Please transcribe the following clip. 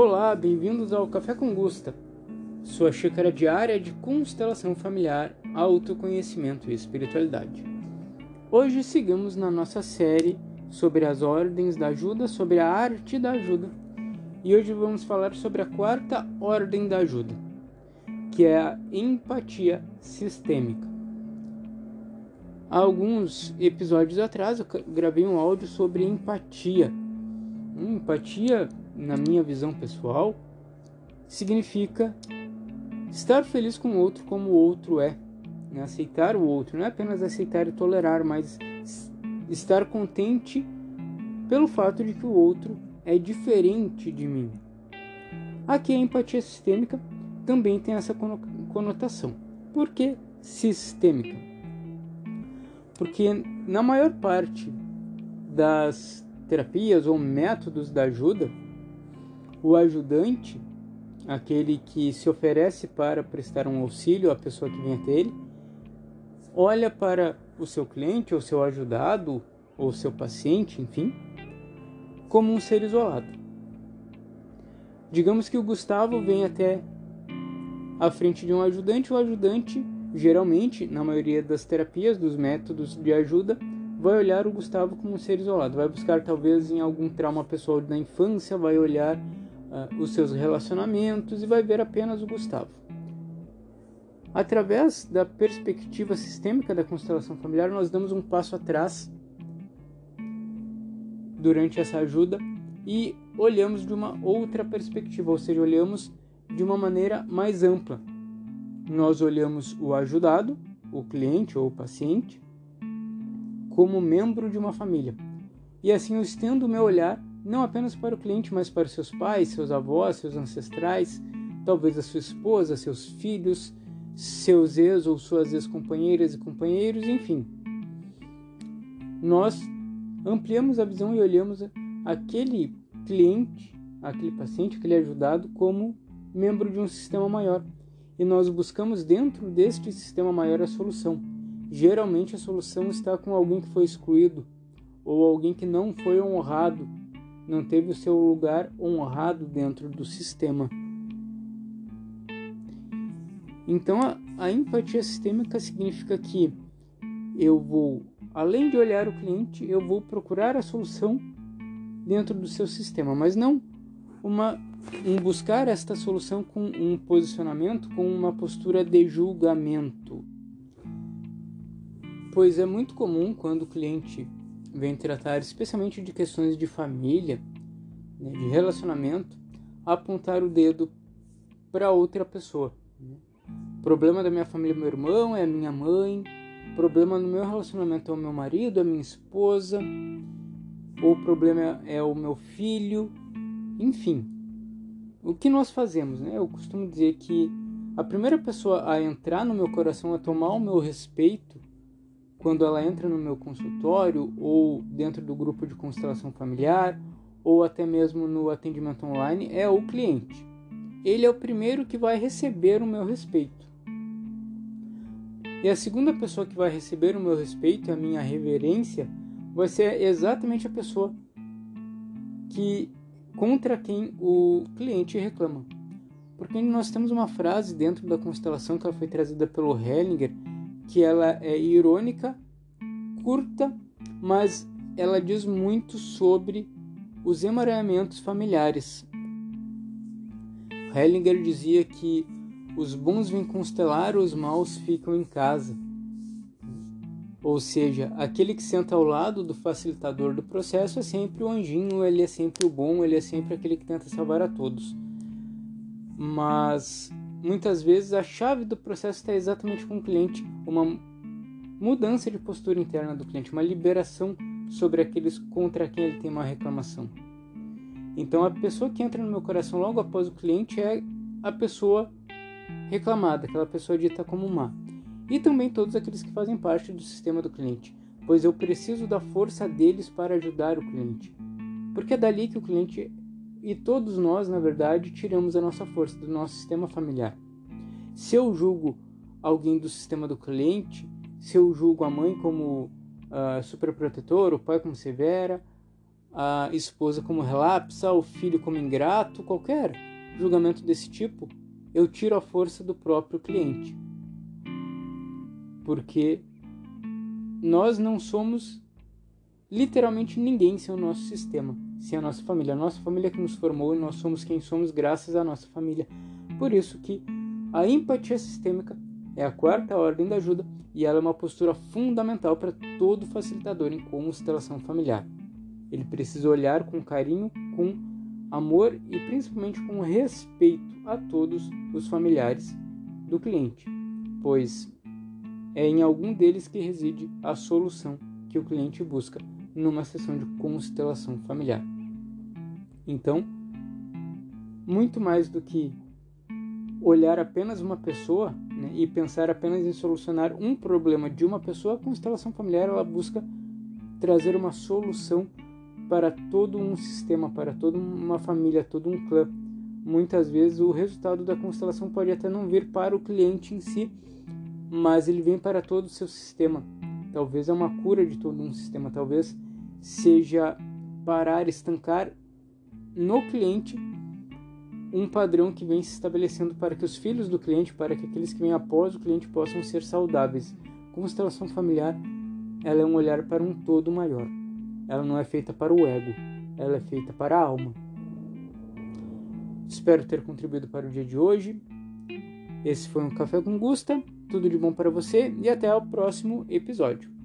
Olá, bem-vindos ao Café com Gusta, sua xícara diária de constelação familiar, autoconhecimento e espiritualidade. Hoje seguimos na nossa série sobre as ordens da ajuda, sobre a arte da ajuda, e hoje vamos falar sobre a quarta ordem da ajuda, que é a empatia sistêmica. Há alguns episódios atrás eu gravei um áudio sobre empatia. Empatia na minha visão pessoal, significa estar feliz com o outro como o outro é. Né? Aceitar o outro, não é apenas aceitar e tolerar, mas estar contente pelo fato de que o outro é diferente de mim. Aqui a empatia sistêmica também tem essa conotação. Por que sistêmica? Porque na maior parte das terapias ou métodos da ajuda, o ajudante, aquele que se oferece para prestar um auxílio à pessoa que vem até ele, olha para o seu cliente, ou seu ajudado, ou seu paciente, enfim, como um ser isolado. Digamos que o Gustavo vem até a frente de um ajudante, o ajudante, geralmente, na maioria das terapias, dos métodos de ajuda, vai olhar o Gustavo como um ser isolado, vai buscar talvez em algum trauma pessoal da infância, vai olhar uh, os seus relacionamentos e vai ver apenas o Gustavo. Através da perspectiva sistêmica da constelação familiar, nós damos um passo atrás durante essa ajuda e olhamos de uma outra perspectiva, ou seja, olhamos de uma maneira mais ampla. Nós olhamos o ajudado, o cliente ou o paciente, como membro de uma família. E assim eu estendo o meu olhar não apenas para o cliente, mas para seus pais, seus avós, seus ancestrais, talvez a sua esposa, seus filhos, seus ex ou suas ex-companheiras e companheiros, enfim. Nós ampliamos a visão e olhamos aquele cliente, aquele paciente, aquele ajudado como membro de um sistema maior. E nós buscamos dentro deste sistema maior a solução. Geralmente a solução está com alguém que foi excluído ou alguém que não foi honrado não teve o seu lugar honrado dentro do sistema. Então, a, a empatia sistêmica significa que eu vou, além de olhar o cliente, eu vou procurar a solução dentro do seu sistema, mas não uma um buscar esta solução com um posicionamento, com uma postura de julgamento. Pois é muito comum quando o cliente vem tratar especialmente de questões de família, né, de relacionamento, apontar o dedo para outra pessoa. Né? Problema da minha família é meu irmão, é a minha mãe. Problema no meu relacionamento é o meu marido, é a minha esposa. Ou o problema é o meu filho. Enfim, o que nós fazemos? Né? Eu costumo dizer que a primeira pessoa a entrar no meu coração, a tomar o meu respeito, quando ela entra no meu consultório ou dentro do grupo de constelação familiar ou até mesmo no atendimento online é o cliente. Ele é o primeiro que vai receber o meu respeito. E a segunda pessoa que vai receber o meu respeito e a minha reverência vai ser exatamente a pessoa que contra quem o cliente reclama. Porque nós temos uma frase dentro da constelação que ela foi trazida pelo Hellinger que ela é irônica, curta, mas ela diz muito sobre os emaranhamentos familiares. Hellinger dizia que os bons vêm constelar, os maus ficam em casa. Ou seja, aquele que senta ao lado do facilitador do processo é sempre o anjinho, ele é sempre o bom, ele é sempre aquele que tenta salvar a todos. Mas muitas vezes a chave do processo está exatamente com o cliente, uma mudança de postura interna do cliente, uma liberação sobre aqueles contra quem ele tem uma reclamação. Então a pessoa que entra no meu coração logo após o cliente é a pessoa reclamada, aquela pessoa dita como má. E também todos aqueles que fazem parte do sistema do cliente, pois eu preciso da força deles para ajudar o cliente. Porque é dali que o cliente e todos nós, na verdade, tiramos a nossa força do nosso sistema familiar. Se eu julgo alguém do sistema do cliente, se eu julgo a mãe como uh, superprotetor, o pai como severa, a esposa como relapsa, o filho como ingrato, qualquer julgamento desse tipo, eu tiro a força do próprio cliente. Porque nós não somos literalmente ninguém sem o nosso sistema, sem a nossa família. A nossa família que nos formou e nós somos quem somos graças à nossa família. Por isso que a empatia sistêmica é a quarta ordem da ajuda e ela é uma postura fundamental para todo facilitador em constelação familiar. Ele precisa olhar com carinho, com amor e principalmente com respeito a todos os familiares do cliente, pois é em algum deles que reside a solução que o cliente busca numa sessão de constelação familiar. Então, muito mais do que olhar apenas uma pessoa né, e pensar apenas em solucionar um problema de uma pessoa, a constelação familiar ela busca trazer uma solução para todo um sistema, para toda uma família, todo um clã. Muitas vezes o resultado da constelação pode até não vir para o cliente em si, mas ele vem para todo o seu sistema. Talvez é uma cura de todo um sistema, talvez seja parar, estancar no cliente um padrão que vem se estabelecendo para que os filhos do cliente, para que aqueles que vêm após o cliente possam ser saudáveis. Constelação familiar, ela é um olhar para um todo maior. Ela não é feita para o ego, ela é feita para a alma. Espero ter contribuído para o dia de hoje. Esse foi um Café com Gusta. Tudo de bom para você e até o próximo episódio.